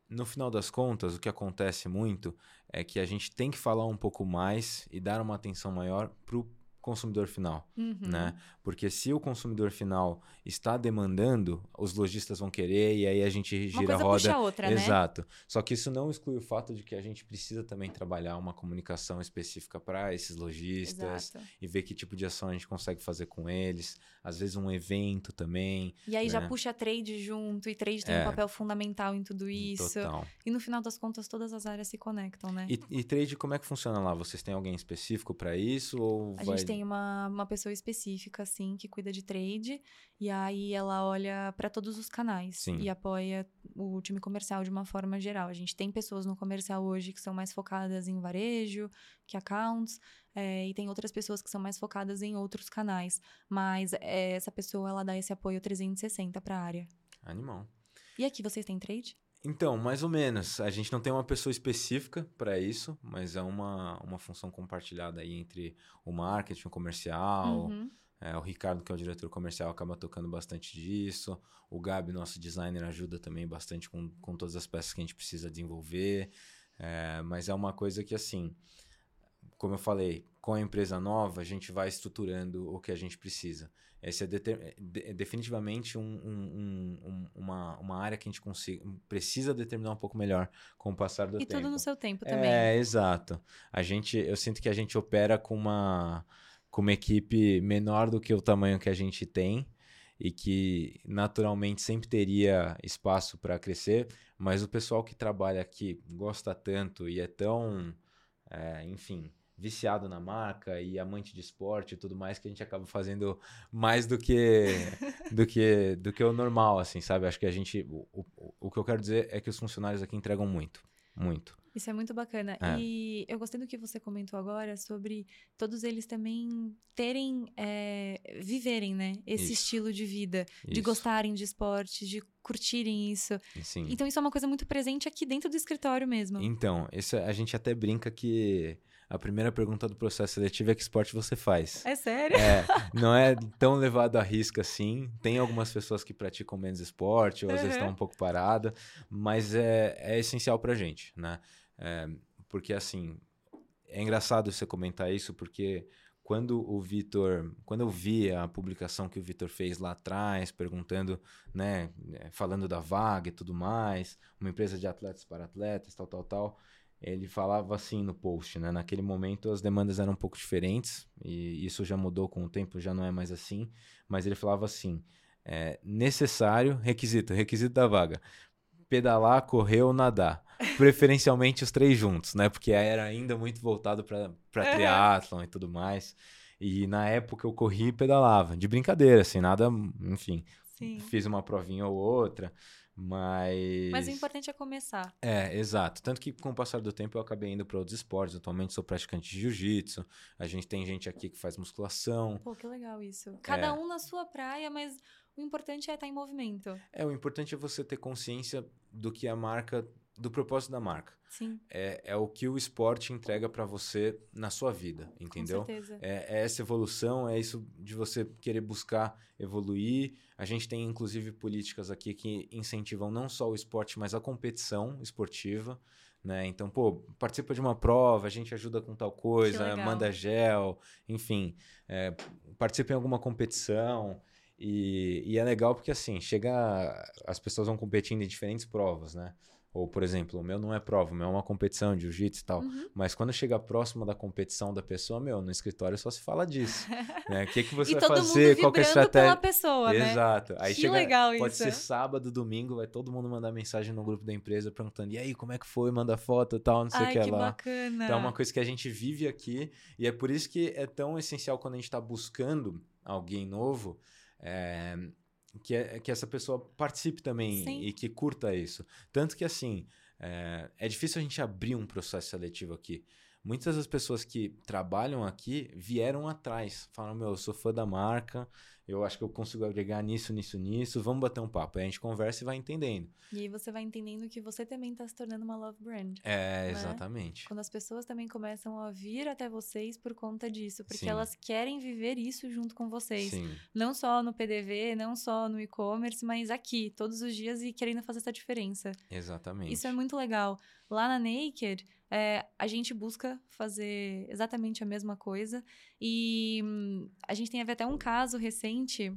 no final das contas, o que acontece muito é que a gente tem que falar um pouco mais e dar uma atenção maior para o consumidor final. Uhum. né? Porque se o consumidor final está demandando, os lojistas vão querer e aí a gente gira a roda. puxa a outra, né? Exato. Só que isso não exclui o fato de que a gente precisa também trabalhar uma comunicação específica para esses lojistas e ver que tipo de ação a gente consegue fazer com eles. Às vezes um evento também. E aí já né? puxa a trade junto, e trade tem É. um papel fundamental em tudo isso. Total. E no final das contas, todas as áreas se conectam, né? E, e trade, como é que funciona lá? Vocês têm alguém específico para isso ou A vai... gente tem uma, uma pessoa específica, assim, que cuida de trade. E aí ela olha para todos os canais Sim. e apoia o time comercial de uma forma geral. A gente tem pessoas no comercial hoje que são mais focadas em varejo, que accounts, é, e tem outras pessoas que são mais focadas em outros canais. Mas é, essa pessoa, ela dá esse apoio 360 para a área. Animal. E aqui vocês têm trade? Então, mais ou menos. A gente não tem uma pessoa específica para isso, mas é uma, uma função compartilhada aí entre o marketing, o comercial. Uhum. é, o Ricardo, que é o diretor comercial, acaba tocando bastante disso. O Gabi, nosso designer, ajuda também bastante com, com todas as peças que a gente precisa desenvolver. É, mas é uma coisa que, assim, como eu falei, com a empresa nova, a gente vai estruturando o que a gente precisa. Esse é, é de- é definitivamente um- um- um- um- uma, uma área que a gente consiga, precisa determinar um pouco melhor com o passar do E tempo. tudo no seu tempo também. É, exato. A gente, eu sinto que a gente opera com uma, com uma equipe menor do que o tamanho que a gente tem e que naturalmente sempre teria espaço para crescer, mas o pessoal que trabalha aqui gosta tanto e é tão, é, enfim, viciado na marca e amante de esporte e tudo mais que a gente acaba fazendo mais do que do que do que o normal, assim, sabe? Acho que a gente, o, o, o que eu quero dizer é que os funcionários aqui entregam muito, muito. Isso é muito bacana. É. E eu gostei do que você comentou agora sobre todos eles também terem, é, viverem, né? Esse Isso. estilo de vida, de Isso. gostarem de esporte, de curtirem isso. Sim. Então isso é uma coisa muito presente aqui dentro do escritório mesmo. Então, isso, a gente até brinca que a primeira pergunta do processo seletivo é que esporte você faz. É sério? É, não é tão levado à risca assim. Tem algumas pessoas que praticam menos esporte, ou às vezes Uhum. estão um pouco parada, mas é, é essencial pra gente, né? É, porque assim, é engraçado você comentar isso, porque quando o Vitor, quando eu vi a publicação que o Vitor fez lá atrás, perguntando, né, é, falando da vaga e tudo mais, uma empresa de atletas para atletas, tal, tal, tal, ele falava assim no post, né? Naquele momento as demandas eram um pouco diferentes e isso já mudou com o tempo, já não é mais assim. Mas ele falava assim: é, necessário, requisito, requisito da vaga, pedalar, correr ou nadar, preferencialmente os três juntos, né? Porque era ainda muito voltado para para triatlon e tudo mais. E na época eu corri e pedalava, de brincadeira, assim, nada, enfim, Sim. fiz uma provinha ou outra, mas Mas o importante é começar. é, exato. Tanto que com o passar do tempo eu acabei indo para outros esportes. Atualmente sou praticante de jiu-jitsu. A gente tem gente aqui que faz musculação. Pô, que legal isso. Cada É. um na sua praia, mas o importante é estar em movimento. É, o importante é você ter consciência do que a marca, do propósito da marca. Sim, É, é o que o esporte entrega para você na sua vida, entendeu? com certeza. É, é essa evolução, é isso de você querer buscar evoluir. A gente tem, inclusive, políticas aqui que incentivam não só o esporte, mas a competição esportiva. né? Então, pô, participa de uma prova, a gente ajuda com tal coisa, manda gel, enfim, é, participa em alguma competição. E, e, é legal porque, assim, chega. As pessoas vão competindo em diferentes provas, né? Ou, por exemplo, o meu não é prova, o meu é uma competição de jiu-jitsu e tal. Uhum. Mas quando chega próximo da competição da pessoa, meu, no escritório só se fala disso. né? O que, que você vai fazer? Qual é a estratégia? Pela pessoa, né? Exato. Aí que chega, legal pode isso. ser sábado, domingo, vai todo mundo mandar mensagem no grupo da empresa perguntando: e aí, como é que foi? Manda foto e tal, não sei o que, que lá. Bacana. Então é uma coisa que a gente vive aqui. E é por isso que é tão essencial quando a gente está buscando alguém novo. É, que, é, que essa pessoa participe também Sim. e que curta isso. Tanto que, assim, é, é difícil a gente abrir um processo seletivo aqui. Muitas das pessoas que trabalham aqui vieram atrás. Falam, meu, eu sou fã da marca, eu acho que eu consigo agregar nisso, nisso, nisso, vamos bater um papo. Aí a gente conversa e vai entendendo. E aí você vai entendendo que você também está se tornando uma love brand. É, né? exatamente. Quando as pessoas também começam a vir até vocês por conta disso, porque Sim. elas querem viver isso junto com vocês. Sim. Não só no PDV, não só no e-commerce, mas aqui, todos os dias e querendo fazer essa diferença. Exatamente. Isso é muito legal. Lá na Naked, é, a gente busca fazer exatamente a mesma coisa. E hum, a gente tem até um caso recente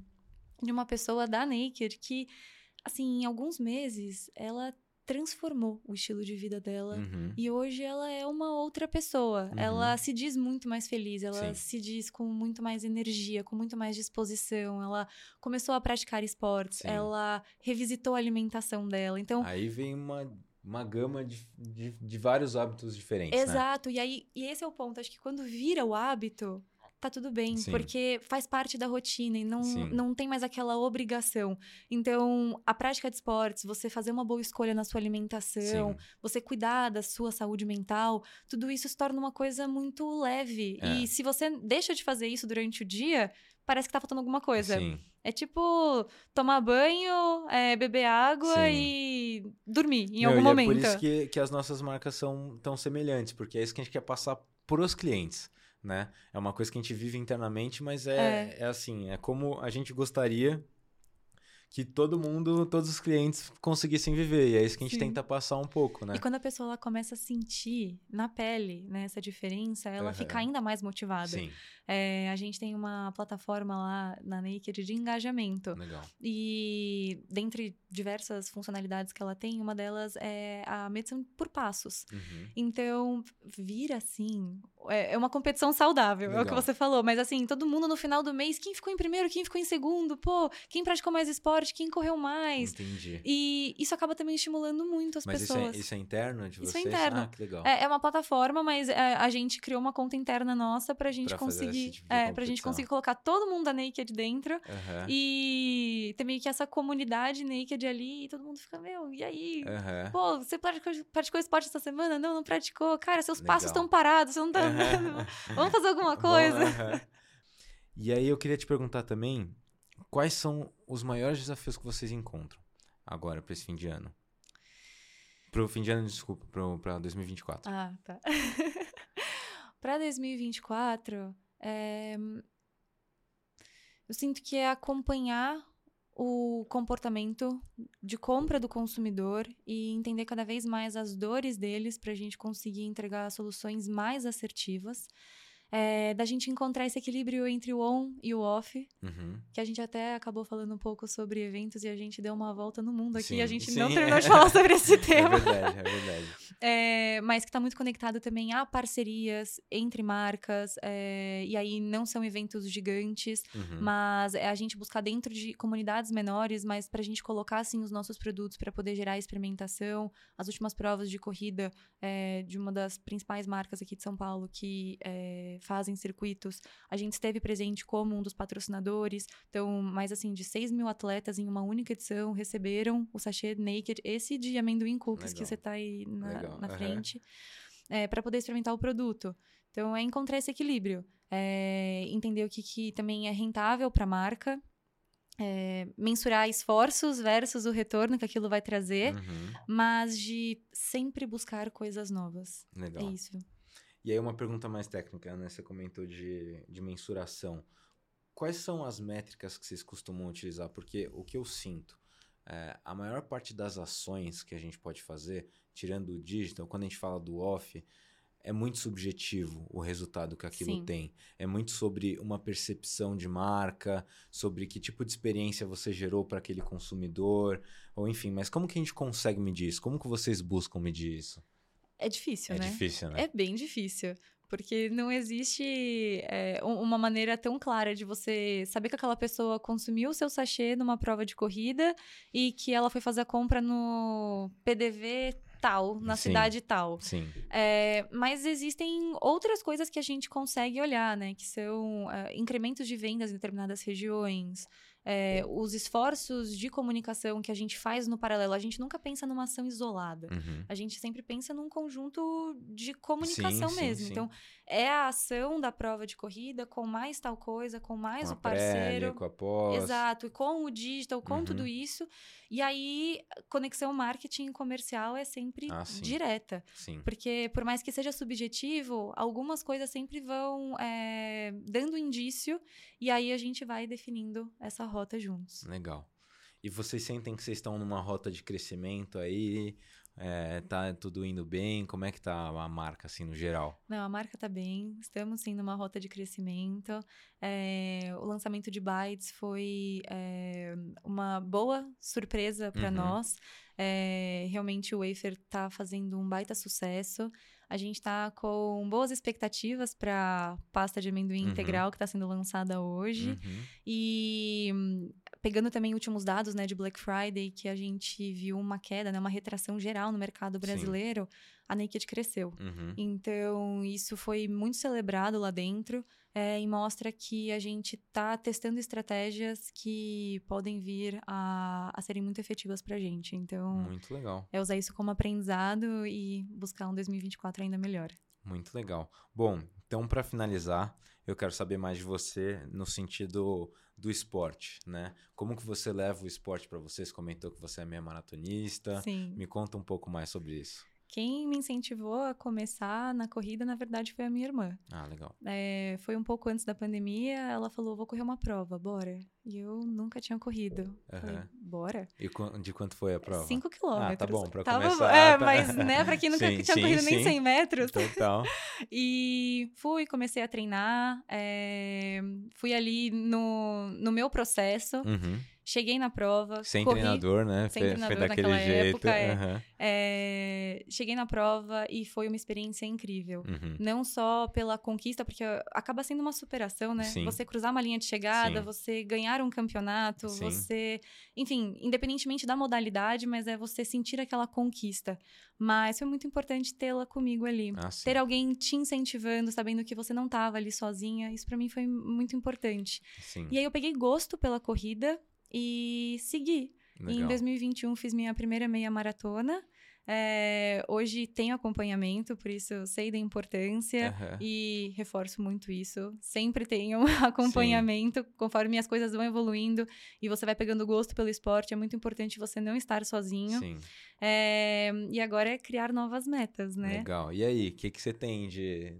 de uma pessoa da Naked que, assim, em alguns meses, ela transformou o estilo de vida dela uhum. e hoje ela é uma outra pessoa. Uhum. Ela se diz muito mais feliz, ela Sim. se diz com muito mais energia, com muito mais disposição. Ela começou a praticar esportes, Sim. ela revisitou a alimentação dela. Então aí vem uma uma gama de, de, de vários hábitos diferentes. Né? Exato, né? e aí e esse é o ponto. Acho que quando vira o hábito, tá tudo bem, Sim. porque faz parte da rotina e não, não tem mais aquela obrigação. Então, a prática de esportes, você fazer uma boa escolha na sua alimentação, Sim. você cuidar da sua saúde mental, tudo isso se torna uma coisa muito leve. É. E se você deixa de fazer isso durante o dia, parece que tá faltando alguma coisa. Sim. É tipo tomar banho, é, beber água Sim. e dormir em Meu, algum momento. É por isso que, que as nossas marcas são tão semelhantes, porque é isso que a gente quer passar pros clientes. Né? É uma coisa que a gente vive internamente, mas é, é. é assim, é como a gente gostaria que todo mundo, todos os clientes conseguissem viver. E é isso que a gente Sim. tenta passar um pouco, né? E quando a pessoa ela começa a sentir na pele né, essa diferença, ela uhum. fica ainda mais motivada. Sim. É, a gente tem uma plataforma lá na Naked de engajamento. Legal. E dentre diversas funcionalidades que ela tem, uma delas é a medição por passos. Uhum. Então, vira assim. É, é uma competição saudável, Legal. é o que você falou. Mas assim, todo mundo no final do mês, quem ficou em primeiro, quem ficou em segundo, pô, quem praticou mais esporte, quem correu mais. Entendi. E isso acaba também estimulando muito as mas pessoas. Mas isso, é, isso é interno de vocês? Isso é interno. Ah, que legal. É, é uma plataforma, mas é, a gente criou uma conta interna nossa pra gente pra conseguir. Tipo é, pra gente conseguir colocar todo mundo da Naked dentro. Uhum. E ter meio que essa comunidade Naked ali. E todo mundo fica, meu, e aí? Uhum. Pô, você praticou, praticou esporte essa semana? Não, não praticou. Cara, seus Legal. passos estão parados, você não tá andando. Vamos fazer alguma coisa. Bom, e aí eu queria te perguntar também, quais são os maiores desafios que vocês encontram agora para esse fim de ano? Pro fim de ano, desculpa, para 2024. Ah, tá. para 2024, é... Eu sinto que é acompanhar o comportamento de compra do consumidor e entender cada vez mais as dores deles para a gente conseguir entregar soluções mais assertivas é, da gente encontrar esse equilíbrio entre o on e o off, uhum. que a gente até acabou falando um pouco sobre eventos e a gente deu uma volta no mundo aqui sim, e a gente sim. não terminou de falar sobre esse tema. É verdade, é verdade. É, mas que está muito conectado também a parcerias entre marcas, é, e aí não são eventos gigantes, uhum. mas é a gente buscar dentro de comunidades menores, mas para a gente colocar assim os nossos produtos para poder gerar experimentação. As últimas provas de corrida é, de uma das principais marcas aqui de São Paulo que é, fazem circuitos. A gente esteve presente como um dos patrocinadores. Então, mais assim, de 6 mil atletas em uma única edição receberam o sachê Naked, esse de amendoim cookies Legal. que você está aí na, na frente, é, para poder experimentar o produto. Então, é encontrar esse equilíbrio. É, entender o que, que também é rentável para a marca, é, mensurar esforços versus o retorno que aquilo vai trazer, uhum. mas de sempre buscar coisas novas. Legal. É isso. E aí uma pergunta mais técnica, né? Você comentou de, de mensuração. Quais são as métricas que vocês costumam utilizar? Porque o que eu sinto é, a maior parte das ações que a gente pode fazer, tirando o digital, quando a gente fala do off, é muito subjetivo o resultado que aquilo Sim. tem. É muito sobre uma percepção de marca, sobre que tipo de experiência você gerou para aquele consumidor, ou enfim. Mas como que a gente consegue medir isso? Como que vocês buscam medir isso? É difícil, é né? difícil, né? É bem difícil. Porque não existe é, um- uma maneira tão clara de você saber que aquela pessoa consumiu o seu sachê numa prova de corrida e que ela foi fazer a compra no PDV tal, na Sim. cidade tal. Sim. É, mas existem outras coisas que a gente consegue olhar, né? Que são é, incrementos de vendas em determinadas regiões, é, os esforços de comunicação que a gente faz no paralelo. A gente nunca pensa numa ação isolada. Uhum. A gente sempre pensa num conjunto de comunicação Sim, mesmo. sim. Então, é a ação da prova de corrida com mais tal coisa, com mais com o parceiro. com a pós. Exato, e com o digital, com Uhum. tudo isso. E aí, conexão marketing comercial é sempre Ah, sim. direta. Sim. Porque, por mais que seja subjetivo, algumas coisas sempre vão é, dando indício. E aí, a gente vai definindo essa rota juntos. Legal. E vocês sentem que vocês estão numa rota de crescimento aí? É, tá tudo indo bem? Como é que tá a marca, assim, no geral? Não, a marca tá bem, estamos sim numa rota de crescimento. É, o lançamento de Bytes foi é, uma boa surpresa para Uhum. nós. É, realmente o Wafer tá fazendo um baita sucesso. A gente tá com boas expectativas para pasta de amendoim Uhum. integral que está sendo lançada hoje. Uhum. E hum, pegando também últimos dados né, de Black Friday, que a gente viu uma queda, né, uma retração geral no mercado Sim. brasileiro, a Naked cresceu. Uhum. Então, isso foi muito celebrado lá dentro é, e mostra que a gente está testando estratégias que podem vir a, a serem muito efetivas para a gente. Então, Muito legal. é usar isso como aprendizado e buscar um 2024 ainda melhor. Muito legal. Bom, então para finalizar, eu quero saber mais de você no sentido do esporte, né? Como que você leva o esporte para você? Você comentou que você é meia maratonista. Sim. Me conta um pouco mais sobre isso. Quem me incentivou a começar na corrida, na verdade, foi a minha irmã. Ah, legal. É, foi um pouco antes da pandemia, ela falou, vou correr uma prova, bora. E eu nunca tinha corrido. Falei, Aham. bora. E de quanto foi a prova? Cinco quilômetros. Ah, tá bom, pra Tava- começar, É, tá. mas, né, pra quem nunca Sim, tinha sim, corrido nem sim. 100 metros. Total. E fui, comecei a treinar, é, fui ali no, no meu processo, Uhum. Cheguei na prova, Sem corri, treinador, né? sem Foi- treinador foi daquele naquela jeito. época, é. Aham. é, cheguei na prova e foi uma experiência incrível. Uhum. Não só pela conquista, porque acaba sendo uma superação, né? Sim. Você cruzar uma linha de chegada, Sim. você ganhar um campeonato, Sim. você. Enfim, independentemente da modalidade, mas é você sentir aquela conquista. Mas foi muito importante tê-la comigo ali. Ah. Ter alguém te incentivando, sabendo que você não estava ali sozinha, isso pra mim foi muito importante. E aí eu peguei gosto pela corrida e segui. Legal. em 2021 fiz minha primeira meia maratona. É, hoje tenho acompanhamento, por isso eu sei da importância Aham. e reforço muito isso. Sempre tenho um acompanhamento conforme as coisas vão evoluindo e você vai pegando gosto pelo esporte. É muito importante você não estar sozinho. Sim. É, e agora é criar novas metas, né? Legal. E aí, o que, que você tem de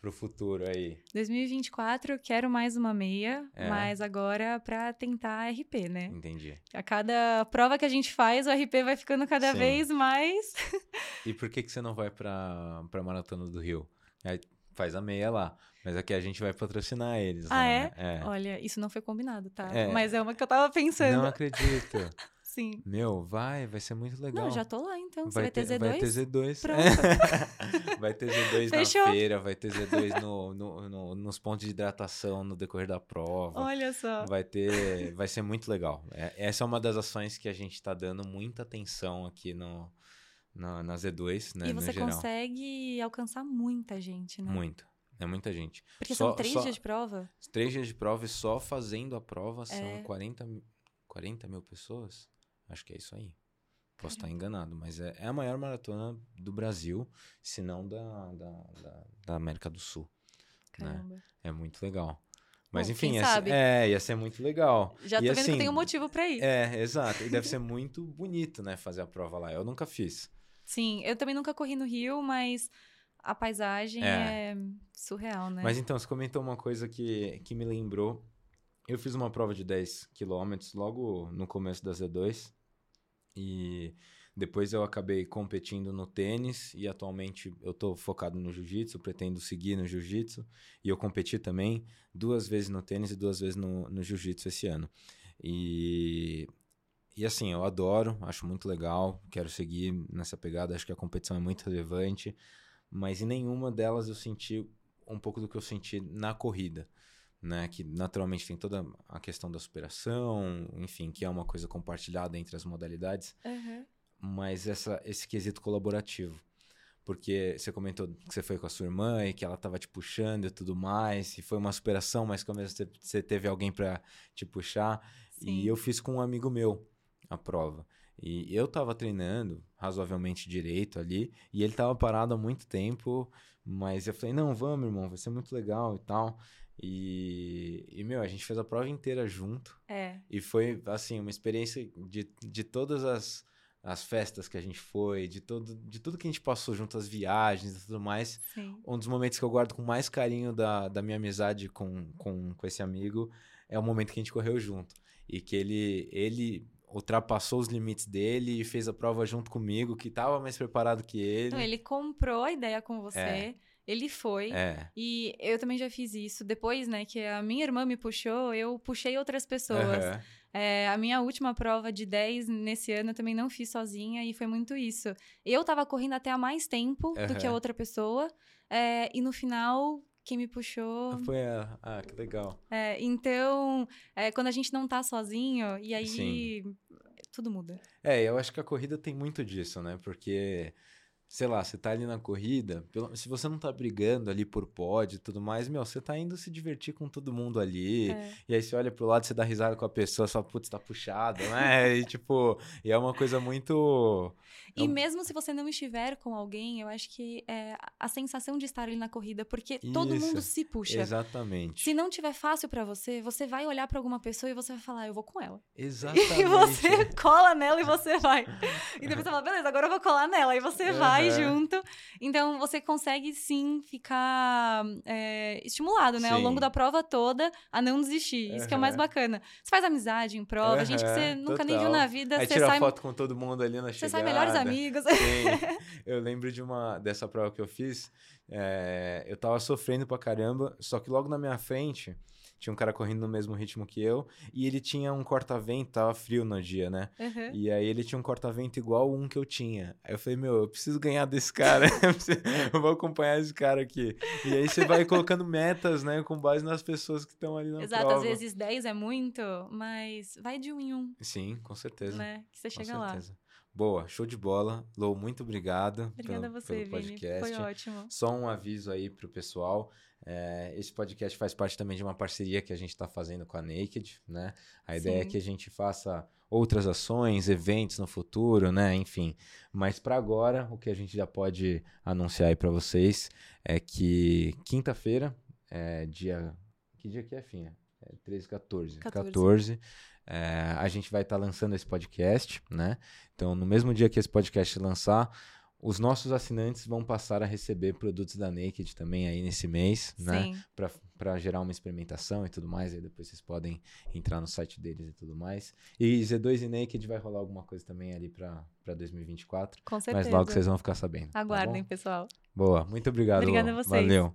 pro futuro aí? 2024 quero mais uma meia, É. mas agora para tentar RP, né? Entendi. A cada prova que a gente faz, o RP vai ficando cada Sim. vez mais. E por que, que você não vai pra, pra Maratona do Rio? Aí faz a meia lá. Mas aqui a gente vai patrocinar eles. Ah, lá, é? né? É. Olha, isso não foi combinado, tá? É. Mas é uma que eu tava pensando. Não acredito. Sim. Meu, vai, vai ser muito legal. Não, já tô lá então. Você vai, ter ter, Z2? Vai ter Z2. Pronto. vai ter Z2 Fechou. na feira, vai ter Z2 no, no- no- nos pontos de hidratação no decorrer da prova. Olha só. Vai ter. Vai ser muito legal. É- essa é uma das ações que a gente tá dando muita atenção aqui no, na, na Z2, né? e você consegue alcançar muita gente, né? Muito. É muita gente. Porque Só- são três só- dias de prova. Três dias de prova e só fazendo a prova são É. 40, mi- 40 mil pessoas. Acho que é isso aí. Posso estar enganado, mas é, é a maior maratona do Brasil, se não da, da, da, da América do Sul. Caramba. É muito legal. Mas Bom, enfim, ia é, ia ser muito legal. Já tô E vendo que assim, eu tenho motivo pra ir. É, exato. E deve ser muito bonito, né, fazer a prova lá. Eu nunca fiz. Sim, eu também nunca corri no Rio, mas a paisagem É. é, surreal, né? Mas então, você comentou uma coisa que, que me lembrou. Eu fiz uma prova de 10 quilômetros logo no começo da Z2, E depois eu acabei competindo no tênis e atualmente eu estou focado no jiu-jitsu, pretendo seguir no jiu-jitsu. E eu competi também duas vezes no tênis e duas vezes no, no jiu-jitsu esse ano. E, e assim, eu adoro, acho muito legal, quero seguir nessa pegada, acho que a competição é muito relevante, mas em nenhuma delas eu senti um pouco do que eu senti na corrida. Né, que naturalmente tem toda a questão da superação, enfim, que é uma coisa compartilhada entre as modalidades. Uhum mas essa, esse quesito colaborativo. Porque você comentou que você foi com a sua irmã e que ela estava te puxando e tudo mais, e foi uma superação, mas que ao mesmo tempo você teve alguém para te puxar. Sim. E eu fiz com um amigo meu a prova. E eu estava treinando razoavelmente direito ali, e ele estava parado há muito tempo, mas eu falei: não, vamos, irmão, vai ser muito legal e tal. E, e, meu, a gente fez a prova inteira junto. É. E foi, assim, uma experiência de, de todas as as festas que a gente foi, de, todo, de tudo que a gente passou junto, as viagens e tudo mais. Sim. Um dos momentos que eu guardo com mais carinho da, da minha amizade com, com, com esse amigo é o momento que a gente correu junto. E que ele, ele ultrapassou os limites dele e fez a prova junto comigo, que estava mais preparado que ele. Não, ele comprou a ideia com você. É. Ele foi. É. E eu também já fiz isso. Depois, né, que a minha irmã me puxou, eu puxei outras pessoas. Uhum. É, a minha última prova de 10 nesse ano eu também não fiz sozinha e foi muito isso. Eu tava correndo até há mais tempo uhum. do que a outra pessoa. É, e no final, quem me puxou. Foi ela. Ah, que legal. É, então, é, quando a gente não tá sozinho, e aí Sim. tudo muda. É, eu acho que a corrida tem muito disso, né? Porque sei lá, você tá ali na corrida, se você não tá brigando ali por pódio e tudo mais, meu, você tá indo se divertir com todo mundo ali. É. E aí você olha pro lado, você dá risada com a pessoa, fala, putz, tá puxado, né? e tipo, e é uma coisa muito. E mesmo se você não estiver com alguém, eu acho que é a sensação de estar ali na corrida, porque Isso, todo mundo se puxa. Exatamente. Se não tiver fácil para você, você vai olhar para alguma pessoa e você vai falar, eu vou com ela. Exatamente. E você cola nela e você vai. E depois você fala, beleza, agora eu vou colar nela. E você vai vai junto. Então você consegue sim ficar é, estimulado, né? Sim. Ao longo da prova toda a não desistir. Isso que é o mais bacana. Você faz amizade em prova, gente que você nunca Total. nem viu na vida. Aí você tira sai... foto com todo mundo ali na chegada. Você sai melhores amigos. Sim. Eu lembro de uma dessa prova que eu fiz. É, eu tava sofrendo pra caramba, só que logo na minha frente tinha um cara correndo no mesmo ritmo que eu, e ele tinha um corta-vento, tava frio no dia, né? Uhum. E aí ele tinha um corta-vento igual um que eu tinha. Aí eu falei, meu, eu preciso ganhar desse cara, eu vou acompanhar esse cara aqui. E aí você vai colocando metas, né, com base nas pessoas que estão ali na Exato, prova. às vezes 10 é muito, mas vai de um em um. Sim, com certeza. Né? Que você com chega certeza. lá. Boa, show de bola. Lou, muito obrigado Obrigada pelo, a você, pelo podcast. Vini. Foi ótimo. Só um aviso aí pro pessoal. É, esse podcast faz parte também de uma parceria que a gente está fazendo com a Naked, né? A Sim. ideia é que a gente faça outras ações, eventos no futuro, né? Enfim. Mas para agora, o que a gente já pode anunciar aí para vocês é que quinta-feira, é, dia. Que dia que é, Finha? É 13, 14. 14. 14 é, a gente vai estar tá lançando esse podcast, né? Então, no mesmo dia que esse podcast lançar, os nossos assinantes vão passar a receber produtos da Naked também aí nesse mês, né? Sim. né? Para gerar uma experimentação e tudo mais. Aí depois vocês podem entrar no site deles e tudo mais. E Z2 e Naked vai rolar alguma coisa também ali para 2024. Com certeza. Mas logo vocês vão ficar sabendo. Tá Aguardem, tá pessoal. Boa, muito obrigado. Obrigada a vocês. Valeu.